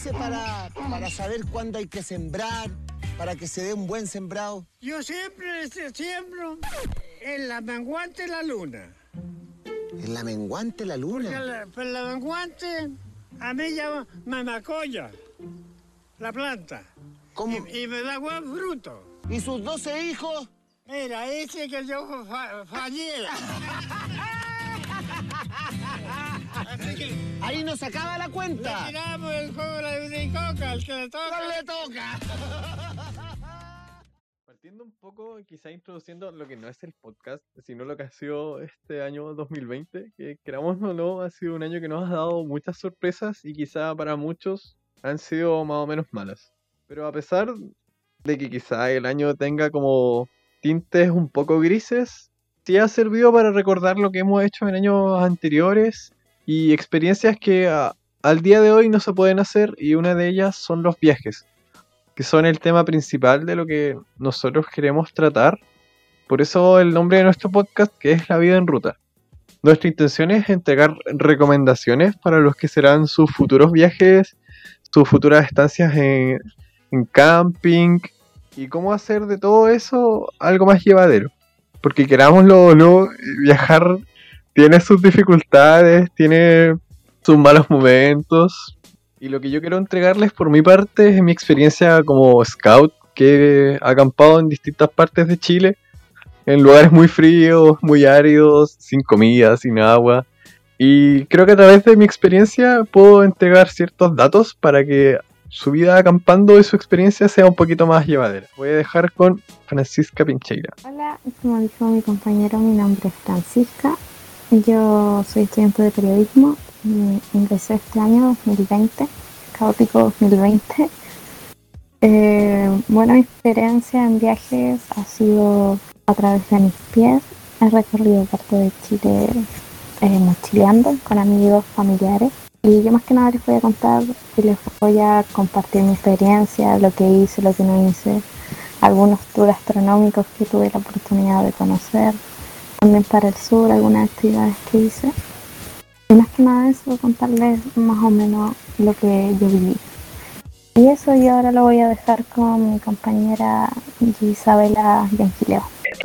hace para, para saber cuándo hay que sembrar, para que se dé un buen sembrado? Yo siempre siembro en la menguante la luna. En la menguante la luna. la, pues la menguante a mí ya me macolla la planta. ¿Cómo? Y, y me da buen fruto. ¿Y sus 12 hijos? Mira, dice que yo fa falliera. Así que Ahí nos acaba la le cuenta. tiramos el juego de la unicoca, al que le toca. ¡No le toca! Partiendo un poco, quizá introduciendo lo que no es el podcast, sino lo que ha sido este año 2020, que queramos o no, ha sido un año que nos ha dado muchas sorpresas y quizá para muchos han sido más o menos malas. Pero a pesar de que quizá el año tenga como tintes un poco grises, sí ha servido para recordar lo que hemos hecho en años anteriores y experiencias que a- al día de hoy no se pueden hacer y una de ellas son los viajes que son el tema principal de lo que nosotros queremos tratar. Por eso el nombre de nuestro podcast, que es La vida en ruta. Nuestra intención es entregar recomendaciones para los que serán sus futuros viajes, sus futuras estancias en, en camping y cómo hacer de todo eso algo más llevadero. Porque querámoslo o no, viajar tiene sus dificultades, tiene sus malos momentos, y lo que yo quiero entregarles por mi parte es mi experiencia como scout, que he acampado en distintas partes de Chile, en lugares muy fríos, muy áridos, sin comida, sin agua. Y creo que a través de mi experiencia puedo entregar ciertos datos para que su vida acampando y su experiencia sea un poquito más llevadera. Voy a dejar con Francisca Pincheira. Hola, como dijo mi compañero, mi nombre es Francisca. Yo soy estudiante de periodismo. Ingresé este año 2020, caótico 2020. Eh, bueno, mi experiencia en viajes ha sido a través de mis pies. He recorrido parte de Chile eh, mochileando con amigos, familiares. Y yo más que nada les voy a contar y les voy a compartir mi experiencia, lo que hice, lo que no hice, algunos tours astronómicos que tuve la oportunidad de conocer, también para el sur algunas actividades que hice. Y más que nada eso, contarles más o menos lo que yo viví. Y eso yo ahora lo voy a dejar con mi compañera Isabela Yangileo.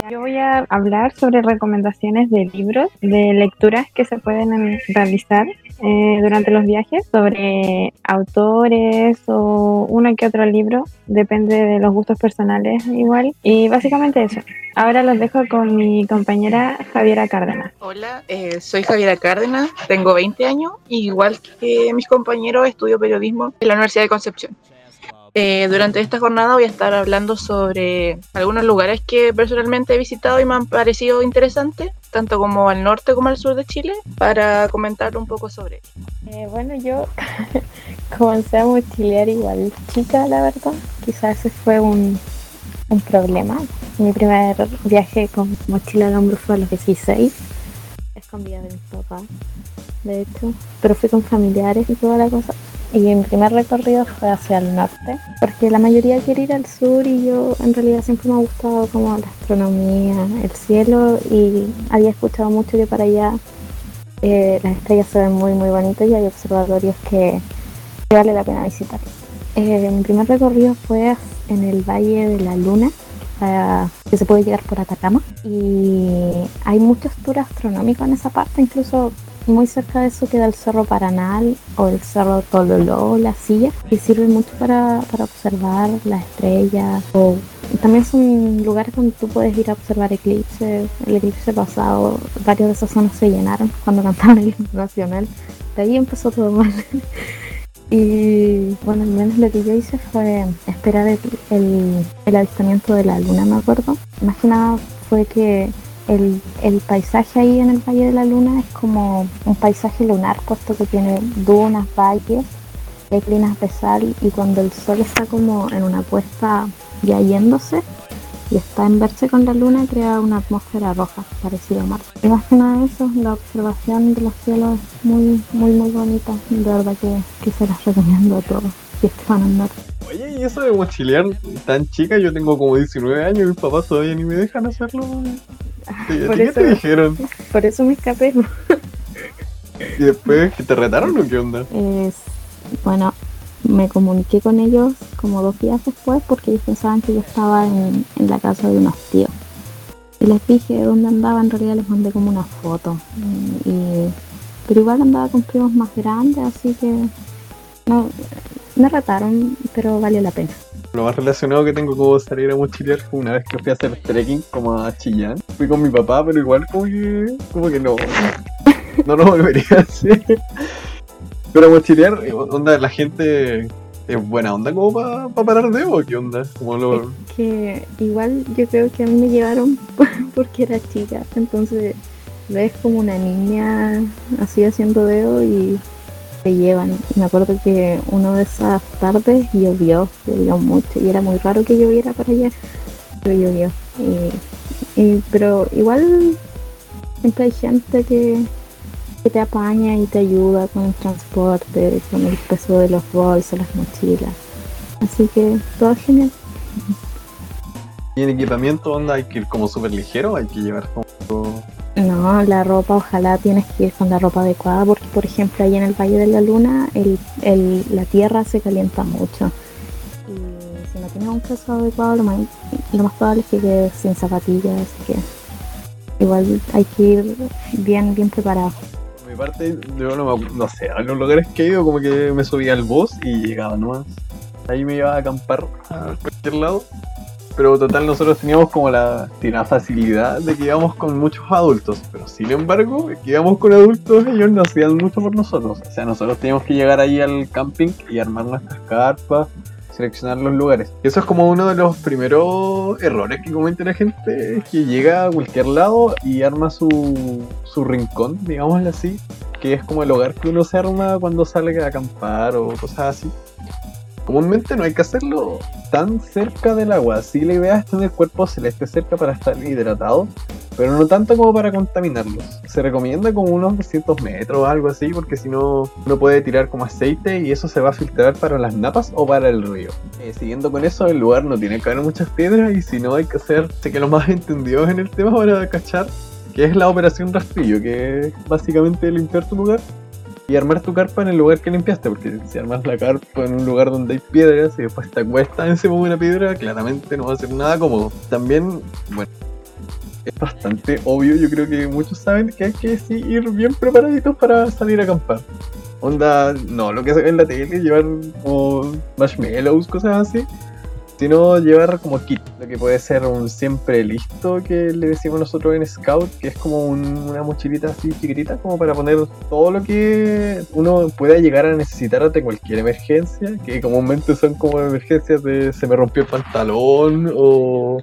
Yo voy a hablar sobre recomendaciones de libros, de lecturas que se pueden em, realizar eh, durante los viajes, sobre autores o uno que otro libro, depende de los gustos personales igual. Y básicamente eso. Ahora los dejo con mi compañera Javiera Cárdenas. Hola, eh, soy Javiera Cárdenas, tengo 20 años, igual que mis compañeros estudio periodismo en la Universidad de Concepción. Eh, durante esta jornada voy a estar hablando sobre algunos lugares que personalmente he visitado y me han parecido interesantes, tanto como al norte como al sur de Chile, para comentar un poco sobre ellos. Eh, bueno, yo comencé a mochilear igual chica, la verdad. Quizás ese fue un, un problema. Mi primer viaje con mochila al hombro fue a los 16, escondida de mis papás, de hecho. Pero fui con familiares y toda la cosa. Y mi primer recorrido fue hacia el norte, porque la mayoría quiere ir al sur y yo en realidad siempre me ha gustado como la astronomía, el cielo y había escuchado mucho que para allá eh, las estrellas se ven muy muy bonitas y hay observatorios que, vale la pena visitar. Eh, mi primer recorrido fue en el Valle de la Luna, que se puede llegar por Atacama. Y hay muchos tours astronómicos en esa parte, incluso muy cerca de eso queda el Cerro Paranal o el Cerro Tololó, la silla, que sirve mucho para, para observar las estrellas. O también son lugares donde tú puedes ir a observar eclipses. El eclipse pasado, varias de esas zonas se llenaron cuando cantaban el himno nacional. De ahí empezó todo mal. Y bueno, al menos lo que yo hice fue esperar el, el, el avistamiento de la luna, me acuerdo. Más que nada fue que el, el paisaje ahí en el Valle de la Luna es como un paisaje lunar, puesto que tiene dunas, valles, hay clinas de sal y cuando el sol está como en una puesta ya yéndose y está en verse con la luna crea una atmósfera roja parecida a Marte. Y más que nada eso, la observación de los cielos es muy, muy, muy bonita. De verdad que, que se las recomiendo a todos si es que van a andar. Oye, y eso de mochilear tan chica, yo tengo como 19 años y mis papás todavía ni me dejan hacerlo. ¿Y a Por ti ¿Qué eso- te dijeron? Por eso me escapé. ¿Y después que te retaron o qué onda? Es, bueno, me comuniqué con ellos como dos días después porque ellos pensaban que yo estaba en, en la casa de unos tíos. Y les dije dónde andaba, en realidad les mandé como una foto. Y, pero igual andaba con primos más grandes, así que no, me rataron, pero valió la pena. Lo más relacionado que tengo como salir a mochilear fue una vez que fui a hacer trekking como a Chillán. Fui con mi papá, pero igual como que, como que no. No lo volvería a hacer. Pero mochilear, eh, onda, la gente es buena onda como para parar de o qué onda. Como lo, que igual yo creo que a mí me llevaron porque era chica, entonces ves como una niña así haciendo dedo y te llevan. Me acuerdo que una de esas tardes llovió, llovió mucho y era muy raro que lloviera para allá, pero llovió. Y, pero igual siempre hay gente que, que te apaña y te ayuda con el transporte, con el peso de los bolsos, las mochilas. Así que todo genial. y en equipamiento onda hay que ir como súper ligero, hay que llevar como... No, la ropa ojalá tienes que ir con la ropa adecuada porque por ejemplo ahí en el Valle de la Luna el, la tierra se calienta mucho y si no tienes un calzado adecuado lo más, probable es que quedes sin zapatillas así que igual hay que ir bien bien preparado. Por mi parte, yo no, me, no sé, a los lugares que he ido como que me subía al bus y llegaba nomás. Ahí me iba a acampar a cualquier lado. Pero total nosotros teníamos como la, la facilidad de que íbamos con muchos adultos. Pero sin embargo, que íbamos con adultos, ellos no hacían mucho por nosotros. O sea, nosotros teníamos que llegar ahí al camping y armar nuestras carpas, seleccionar los lugares. Eso es como uno de los primeros errores que comete la gente, que llega a cualquier lado y arma su, su rincón, digámoslo así, que es como el hogar que uno se arma cuando sale a acampar o cosas así. Comúnmente no hay que hacerlo tan cerca del agua. Sí, la idea es tener cuerpo celeste cerca para estar hidratado, pero no tanto como para contaminarlos. Se recomienda como unos 200 metros o algo así, porque si no, uno puede tirar como aceite y eso se va a filtrar para las napas o para el río. Eh, siguiendo con eso, el lugar no tiene que haber muchas piedras y si no, hay que hacer, sé que los más entendidos en el tema para cachar, que es la operación rastrillo, que es básicamente limpiar tu lugar y armar tu carpa en el lugar que limpiaste, porque si armas la carpa en un lugar donde hay piedras y después te acuestas encima de una piedra, claramente no va a ser nada cómodo. También, bueno, es bastante obvio, yo creo que muchos saben que hay que ir bien preparaditos para salir a acampar. Onda, no lo que se ve en la tele, llevar como marshmallows, cosas así, sino llevar como kit, lo que puede ser un siempre listo que le decimos nosotros en Scout, que es como un- una mochilita así chiquitita, como para poner todo lo que uno pueda llegar a necesitar ante cualquier emergencia, que comúnmente son como emergencias de se me rompió el pantalón o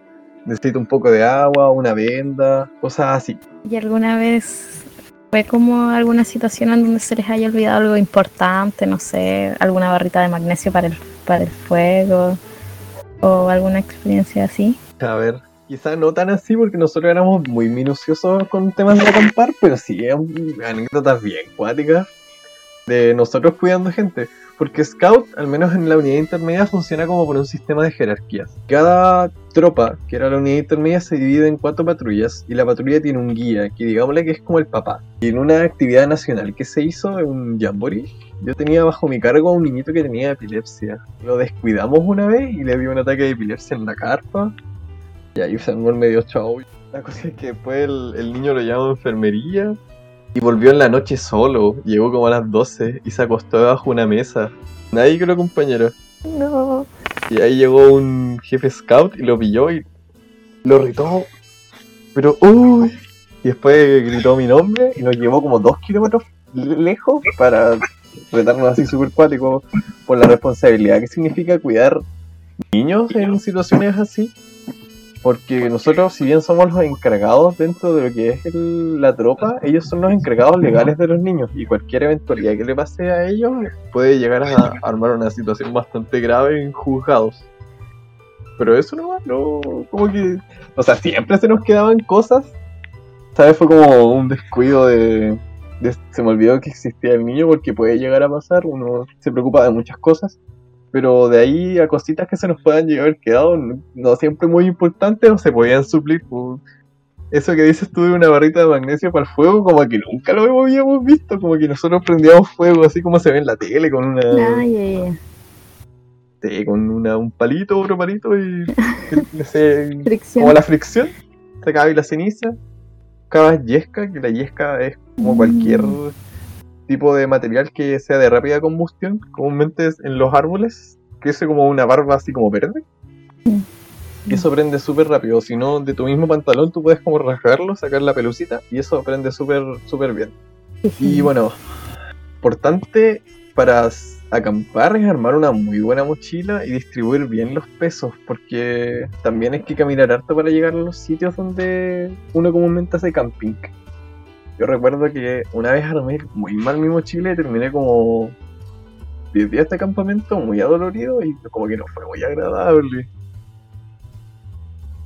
necesito un poco de agua, una venda, cosas así. ¿Y alguna vez fue como alguna situación en donde se les haya olvidado algo importante, no sé, alguna barrita de magnesio para el, para el fuego o alguna experiencia así? A ver, quizá no tan así porque nosotros éramos muy minuciosos con temas de acampar, pero sí anécdotas bien cuáticas de nosotros cuidando gente. Porque Scout, al menos en la unidad intermedia, funciona como por un sistema de jerarquías. Cada tropa, que era la unidad intermedia, se divide en cuatro patrullas y la patrulla tiene un guía, que digámosle que es como el papá. Y en una actividad nacional que se hizo, un jamboree, yo tenía bajo mi cargo a un niñito que tenía epilepsia. Lo descuidamos una vez y le dio un ataque de epilepsia en la carpa. Y ahí se armó el medio chavo. La cosa es que después el, el niño lo llamó a enfermería y volvió en la noche solo. Llegó como a las 12 y se acostó debajo de una mesa. Nadie que lo acompañara. No. Y ahí llegó un jefe scout y lo pilló y lo retó. Pero, uy. Y después gritó mi nombre y nos llevó como dos kilómetros le- lejos para retarnos así súper cuático por la responsabilidad que significa cuidar niños en situaciones así. Porque nosotros, si bien somos los encargados dentro de lo que es el- la tropa, ellos son los encargados legales de los niños. Y cualquier eventualidad que le pase a ellos puede llegar a armar una situación bastante grave en juzgados. Pero eso no, no, como que, o sea, siempre se nos quedaban cosas. ¿Sabes? Fue como un descuido de, de- se me olvidó que existía el niño porque puede llegar a pasar, uno se preocupa de muchas cosas. Pero de ahí a cositas que se nos puedan llegar a haber quedado, no, no siempre muy importantes o se podían suplir por eso que dices tú de una barrita de magnesio para el fuego, como que nunca lo habíamos visto, como que nosotros prendíamos fuego así como se ve en la tele con una... Sé, con una, un palito, otro palito y, como la fricción, sacaba ahí la ceniza, sacabas yesca, que la yesca es como cualquier tipo de material que sea de rápida combustión, comúnmente es en los árboles, que es como una barba así como verde. Y eso prende súper rápido, si no, de tu mismo pantalón tú puedes como rasgarlo, sacar la pelucita y eso prende súper, súper bien. Y bueno, importante para acampar es armar una muy buena mochila y distribuir bien los pesos, porque también hay que caminar harto para llegar a los sitios donde uno comúnmente hace camping. Yo recuerdo que una vez armé muy mal mi mochila y terminé como 10 días de campamento muy adolorido y como que no fue muy agradable.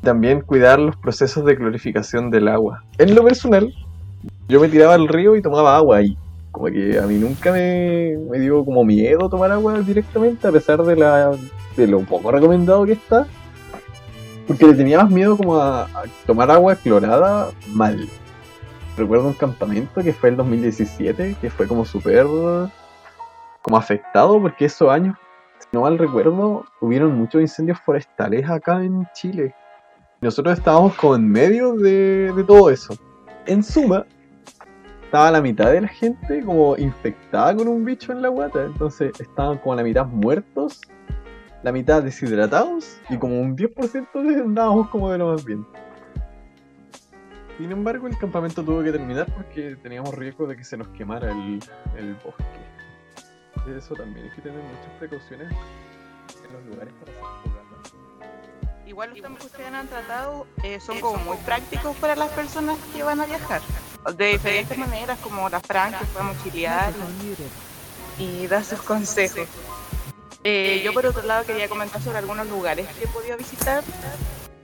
También cuidar los procesos de clorificación del agua. En lo personal, yo me tiraba al río y tomaba agua y como que a mí nunca me, me dio como miedo tomar agua directamente a pesar de la de lo poco recomendado que está. Porque le tenía más miedo como a, tomar agua clorada mal. Recuerdo un campamento que fue el 2017 que fue como súper como afectado porque esos años si no mal recuerdo hubieron muchos incendios forestales acá en Chile. Nosotros estábamos como en medio de, de todo eso. En suma estaba la mitad de la gente como infectada con un bicho en la guata. Entonces estaban como la mitad muertos, la mitad deshidratados y como un 10% de andábamos como de lo más bien. Sin embargo, el campamento tuvo que terminar porque teníamos riesgo de que se nos quemara el, el bosque. Eso también hay que tener muchas precauciones en los lugares para hacer. Igual los temas que ustedes han tratado eh, son como muy prácticos para las personas que van a viajar. De diferentes maneras, como la Fran que fue a mochilear y da sus consejos. Eh, yo por otro lado quería comentar sobre algunos lugares que he podido visitar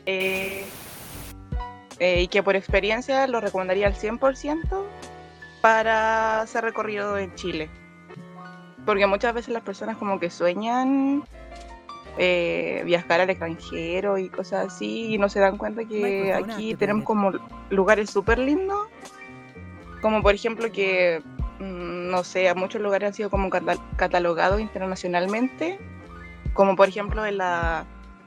eh, eh, y que por experiencia lo recomendaría al 100% para hacer recorrido en Chile. Porque muchas veces las personas como que sueñan eh, viajar al extranjero y cosas así y no se dan cuenta que aquí tenemos como lugares súper lindos como por ejemplo que mm, no sé a muchos lugares han sido como cata- catalogados internacionalmente como por ejemplo en la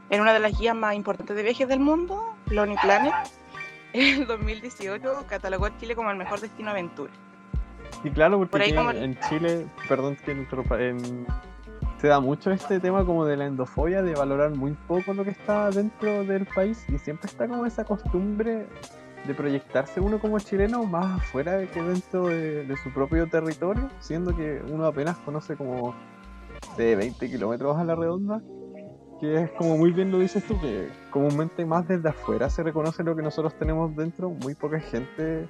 en una de las guías más importantes de viajes del mundo Lonely Planet en el 2018 catalogó a Chile como el mejor destino aventura. Y claro, porque Por ahí como- en Chile, perdón que en- se da mucho este tema como de la endofobia, de valorar muy poco lo que está dentro del país y siempre está como esa costumbre de proyectarse uno como chileno más afuera que dentro de, su propio territorio, siendo que uno apenas conoce como de 20 kilómetros a la redonda, que es como muy bien lo dices tú, que comúnmente más desde afuera se reconoce lo que nosotros tenemos dentro, muy poca gente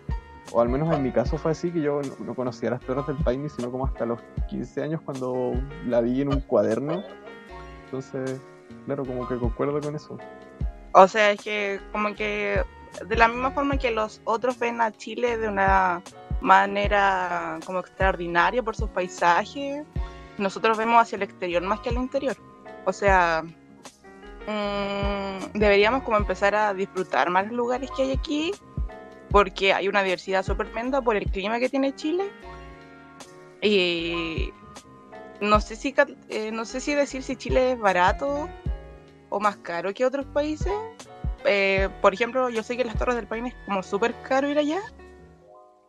o al menos en mi caso fue así, que yo no, no conocía las Torres del Paine, sino como hasta los 15 años cuando la vi en un cuaderno. Entonces, claro, como que concuerdo con eso. O sea, es que como que de la misma forma que los otros ven a Chile de una manera como extraordinaria por sus paisajes, nosotros vemos hacia el exterior más que al interior. O sea, mm, deberíamos como empezar a disfrutar más los lugares que hay aquí, porque hay una diversidad súper tremenda por el clima que tiene Chile. Y no sé si, eh, no sé si decir si Chile es barato o más caro que otros países. Eh, por ejemplo, yo sé que las Torres del Paine es como súper caro ir allá.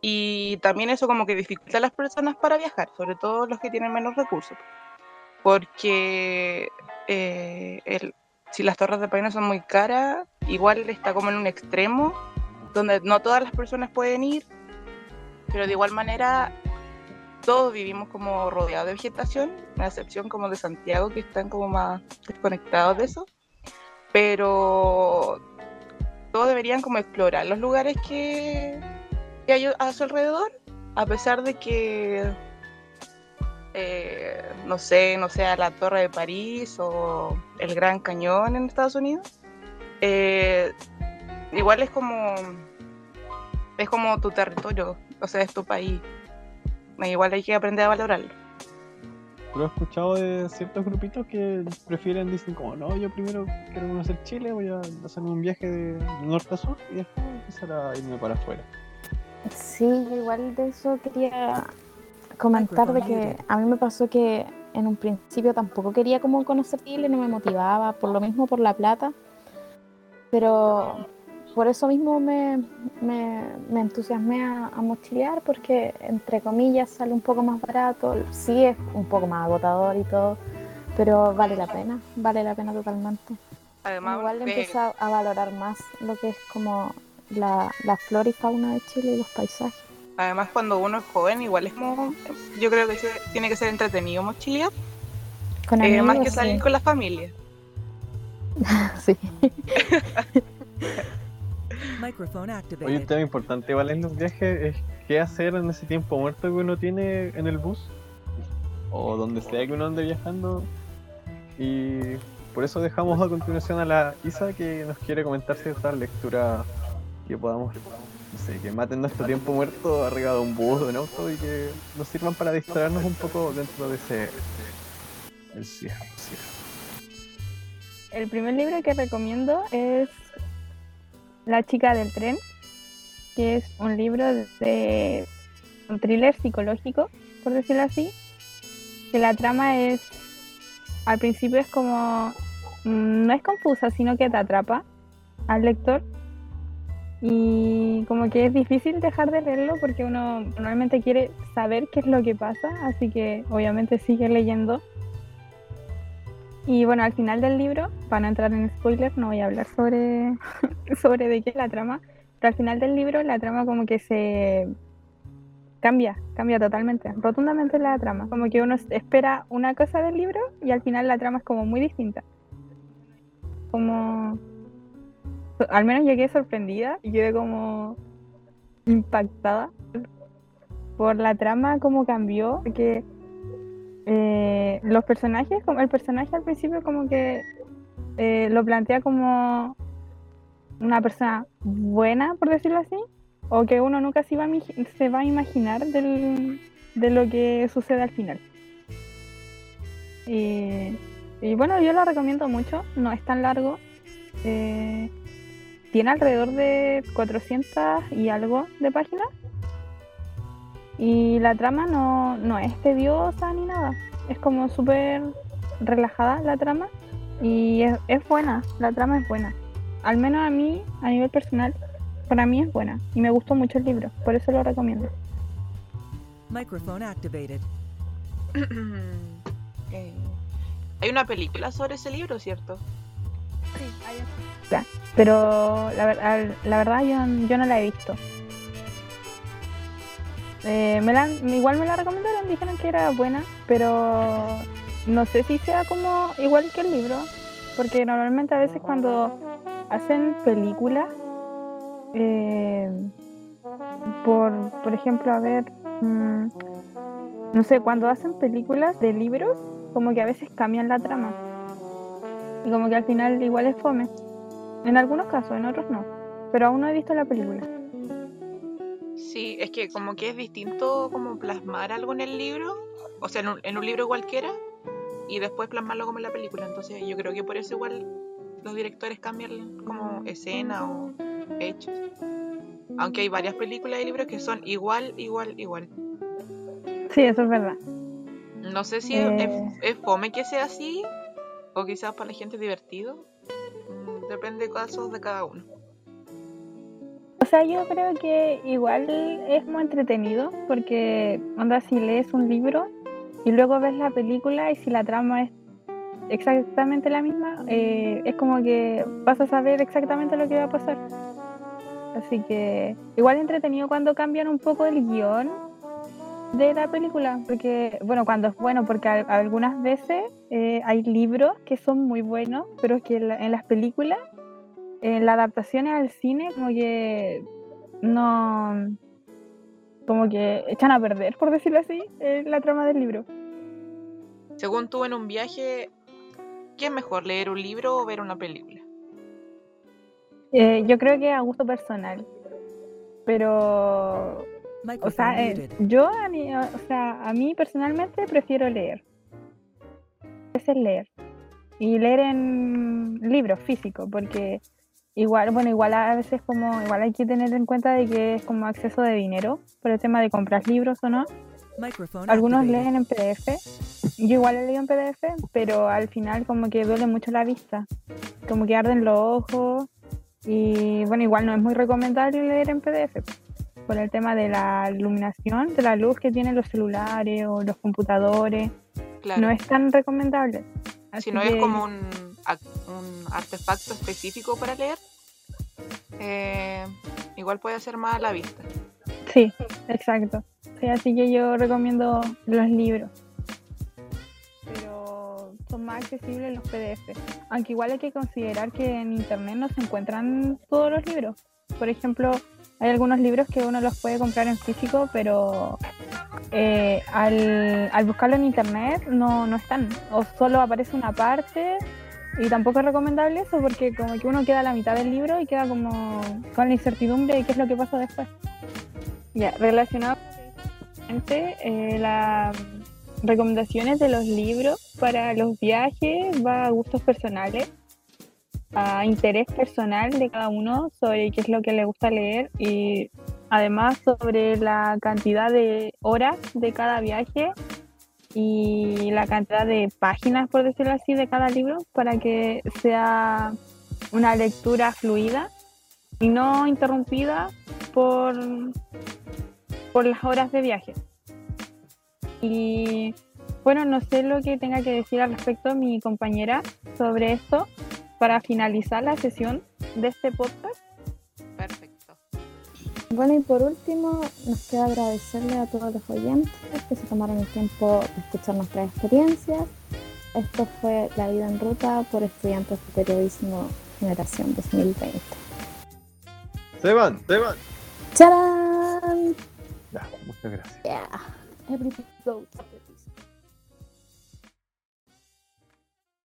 Y también eso como que dificulta a las personas para viajar, sobre todo los que tienen menos recursos. Porque eh, el- si las Torres del Paine son muy caras, igual está como en un extremo donde no todas las personas pueden ir. Pero de igual manera, todos vivimos como rodeados de vegetación, a excepción como de Santiago, que están como más desconectados de eso pero deberían como explorar los lugares que, que hay a su alrededor, a pesar de que, eh, no sé, no sea la Torre de París o el Gran Cañón en Estados Unidos. Eh, igual es como, es como tu territorio, o sea, es tu país. Igual hay que aprender a valorarlo. Pero he escuchado de ciertos grupitos que prefieren, dicen como, no, yo primero quiero conocer Chile, voy a hacerme un viaje de norte a sur y después empezar a irme para afuera. Sí, igual de eso quería comentar de que a mí me pasó que en un principio tampoco quería como conocer Chile, no me motivaba, por lo mismo por la plata. Pero por eso mismo me, me, me entusiasmé a, a mochilear porque entre comillas sale un poco más barato, sí es un poco más agotador y todo, pero vale la pena, vale la pena totalmente. Además, Igual eh, empecé a, valorar más lo que es como la, la flora y fauna de Chile y los paisajes. además cuando uno es joven, igual es como, yo creo que tiene que ser entretenido mochilear, Con eh, más que amigos, salir sí. con la familia. Sí. Microphone Oye, un activated. tema importante igual en los viajes es qué hacer en ese tiempo muerto que uno tiene en el bus o donde sea que uno ande viajando. Y por eso dejamos a continuación a la Isa que nos quiere comentar ciertas lecturas que podamos, no sé, que maten nuestro tiempo muerto arriba de un bus o un auto y que nos sirvan para distraernos un poco dentro de ese el cierre. El primer libro que recomiendo es La chica del tren, que es un libro de un thriller psicológico, por decirlo así, que la trama es, al principio es como, mm, no es confusa, sino que te atrapa al lector y como que es difícil dejar de leerlo porque uno normalmente quiere saber qué es lo que pasa, así que obviamente sigue leyendo. Y bueno, al final del libro, para no entrar en spoilers, no voy a hablar sobre, sobre de qué es la trama, pero al final del libro la trama como que se cambia, cambia totalmente, rotundamente la trama. Como que uno espera una cosa del libro y al final la trama es como muy distinta. Como... Al menos yo quedé sorprendida y quedé como impactada por la trama, cómo cambió, porque eh, los personajes, como el personaje al principio como que eh, lo plantea como una persona buena, por decirlo así, o que uno nunca se va a, se va a imaginar del- de lo que sucede al final. Y, y bueno, yo lo recomiendo mucho, no es tan largo, eh, tiene alrededor de 400 y algo de páginas. Y la trama no, no es tediosa ni nada. Es como súper relajada la trama. Y es, es buena, la trama es buena. Al menos a mí, a nivel personal, para mí es buena. Y me gustó mucho el libro, por eso lo recomiendo. Microphone activated. Eh, Hay una película sobre ese libro, ¿cierto? Pero la, ver- la verdad yo, yo no la he visto. Eh, me la, igual me la recomendaron, dijeron que era buena, pero no sé si sea como igual que el libro, porque normalmente a veces cuando hacen películas, eh, por, por ejemplo, a ver, mm, no sé, cuando hacen películas de libros, como que a veces cambian la trama. Y como que al final igual es fome. En algunos casos, en otros no. Pero aún no he visto la película. Sí, es que como que es distinto como plasmar algo en el libro, o sea, en un, en un libro cualquiera, y después plasmarlo como en la película. Entonces yo creo que por eso igual los directores cambian como escena o hechos. Aunque hay varias películas y libros que son igual, igual, igual. Sí, eso es verdad. No sé si Eh. es, es fome que sea así, o quizás para la gente es divertido. Mm, Depende de casos de cada uno. O sea, yo creo que igual es muy entretenido porque, onda, si lees un libro y luego ves la película y si la trama es exactamente la misma, eh, es como que vas a saber exactamente lo que va a pasar. Así que igual entretenido cuando cambian un poco el guion de la película, porque, bueno, cuando es bueno, porque a- algunas veces eh, hay libros que son muy buenos, pero que en la- en las películas en las adaptaciones al cine como que no como que echan a perder por decirlo así eh, la trama del libro. Según tú en un viaje, ¿qué es mejor, leer un libro o ver una película? Eh, yo creo que a gusto personal pero o sea eh, yo a mí, o sea a mí personalmente prefiero leer. Es el leer. Y leer en libros físicos porque igual bueno igual a veces como igual hay que tener en cuenta de que es como acceso de dinero por el tema de comprar libros o no. Algunos leen en PDF yo igual he leído en PDF, pero al final como que duele mucho la vista, como que arden los ojos. Y bueno, igual no es muy recomendable leer en PDF por el tema de la iluminación, de la luz que tienen los celulares o los computadores, Claro. no es tan recomendable. Así si no es como un, un artefacto específico para leer, eh, igual puede hacer mal a la vista. Sí, exacto. Sí, así que yo recomiendo los libros. Pero son más accesibles los PDF. Aunque igual hay que considerar que en internet no se encuentran todos los libros. Por ejemplo, hay algunos libros que uno los puede comprar en físico, pero eh, al, al buscarlo en internet no, no están. O solo aparece una parte. Y tampoco es recomendable eso porque como que uno queda a la mitad del libro y queda como con la incertidumbre de qué es lo que pasa después. Ya, relacionado con eh, las recomendaciones de los libros para los viajes va a gustos personales, a interés personal de cada uno sobre qué es lo que le gusta leer y además sobre la cantidad de horas de cada viaje y la cantidad de páginas, por decirlo así, de cada libro para que sea una lectura fluida y no interrumpida por, por las horas de viaje. Y bueno, no sé lo que tenga que decir al respecto mi compañera sobre esto para finalizar la sesión de este podcast. Bueno, y por último, nos queda agradecerle a todos los oyentes que se tomaron el tiempo de escuchar nuestras experiencias. Esto fue La Vida en Ruta por estudiantes de periodismo generación 2020. Se van, se van. ¡Charán! Ya, muchas gracias. Yeah, everything goes.